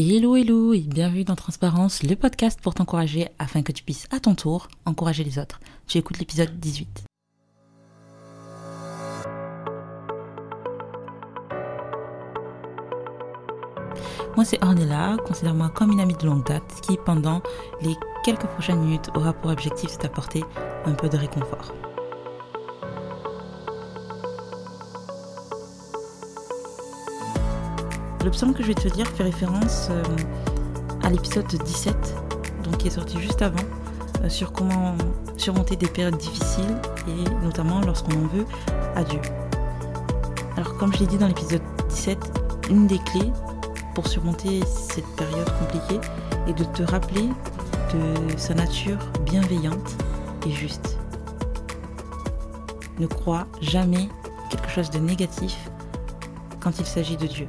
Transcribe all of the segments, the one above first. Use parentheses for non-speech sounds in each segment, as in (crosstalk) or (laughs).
Hello hello et bienvenue dans Transparence, le podcast pour t'encourager afin que tu puisses à ton tour encourager les autres. Tu écoutes l'épisode 18. Moi c'est Ornella, considère-moi comme une amie de longue date qui pendant les quelques prochaines minutes aura pour objectif de t'apporter un peu de réconfort. Le psaume que je vais te dire fait référence euh, à l'épisode 17, donc qui est sorti juste avant, euh, sur comment surmonter des périodes difficiles et notamment lorsqu'on en veut à Dieu. Alors comme je l'ai dit dans l'épisode 17, une des clés pour surmonter cette période compliquée est de te rappeler de sa nature bienveillante et juste. Ne crois jamais quelque chose de négatif quand il s'agit de Dieu.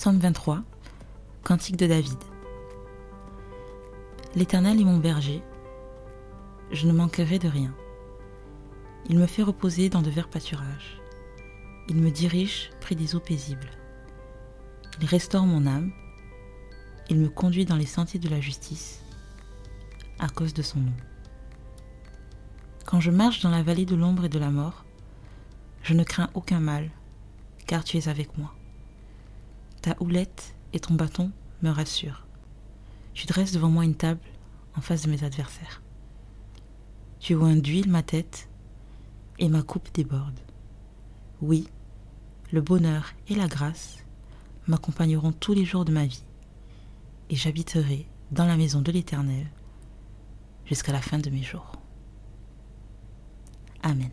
Psaume 23, Cantique de David. L'Éternel est mon berger, je ne manquerai de rien. Il me fait reposer dans de verts pâturages. Il me dirige près des eaux paisibles. Il restaure mon âme. Il me conduit dans les sentiers de la justice à cause de son nom. Quand je marche dans la vallée de l'ombre et de la mort, je ne crains aucun mal, car tu es avec moi. Ta houlette et ton bâton me rassurent. Tu dresses devant moi une table en face de mes adversaires. Tu oins d'huile ma tête et ma coupe déborde. Oui, le bonheur et la grâce m'accompagneront tous les jours de ma vie, et j'habiterai dans la maison de l'Éternel jusqu'à la fin de mes jours. Amen.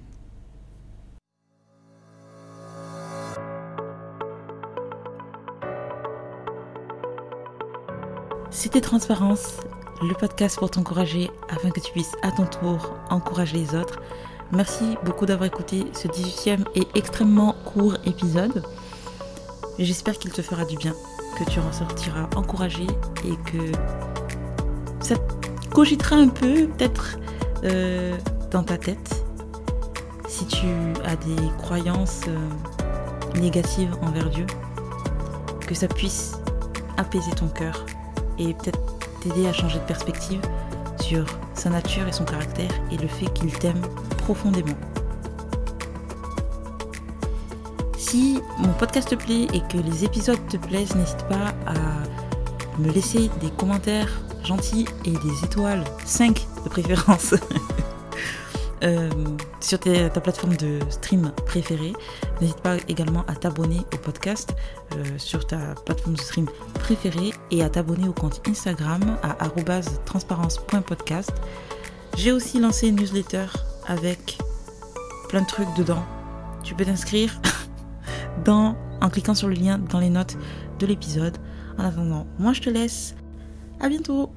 C'était Transparence, le podcast pour t'encourager afin que tu puisses à ton tour encourager les autres. Merci beaucoup d'avoir écouté ce 18e et extrêmement court épisode. J'espère qu'il te fera du bien, que tu en sortiras encouragé et que ça cogitera un peu peut-être euh, dans ta tête si tu as des croyances euh, négatives envers Dieu, que ça puisse apaiser ton cœur et peut-être t'aider à changer de perspective sur sa nature et son caractère et le fait qu'il t'aime profondément. Si mon podcast te plaît et que les épisodes te plaisent, n'hésite pas à me laisser des commentaires gentils et des étoiles, 5 de préférence, (laughs) Euh, sur ta plateforme de stream préférée. N'hésite pas également à t'abonner au podcast euh, sur ta plateforme de stream préférée et à t'abonner au compte Instagram à transparence.podcast. J'ai aussi lancé une newsletter avec plein de trucs dedans. Tu peux t'inscrire (laughs) en cliquant sur le lien dans les notes de l'épisode. En attendant, moi je te laisse. À bientôt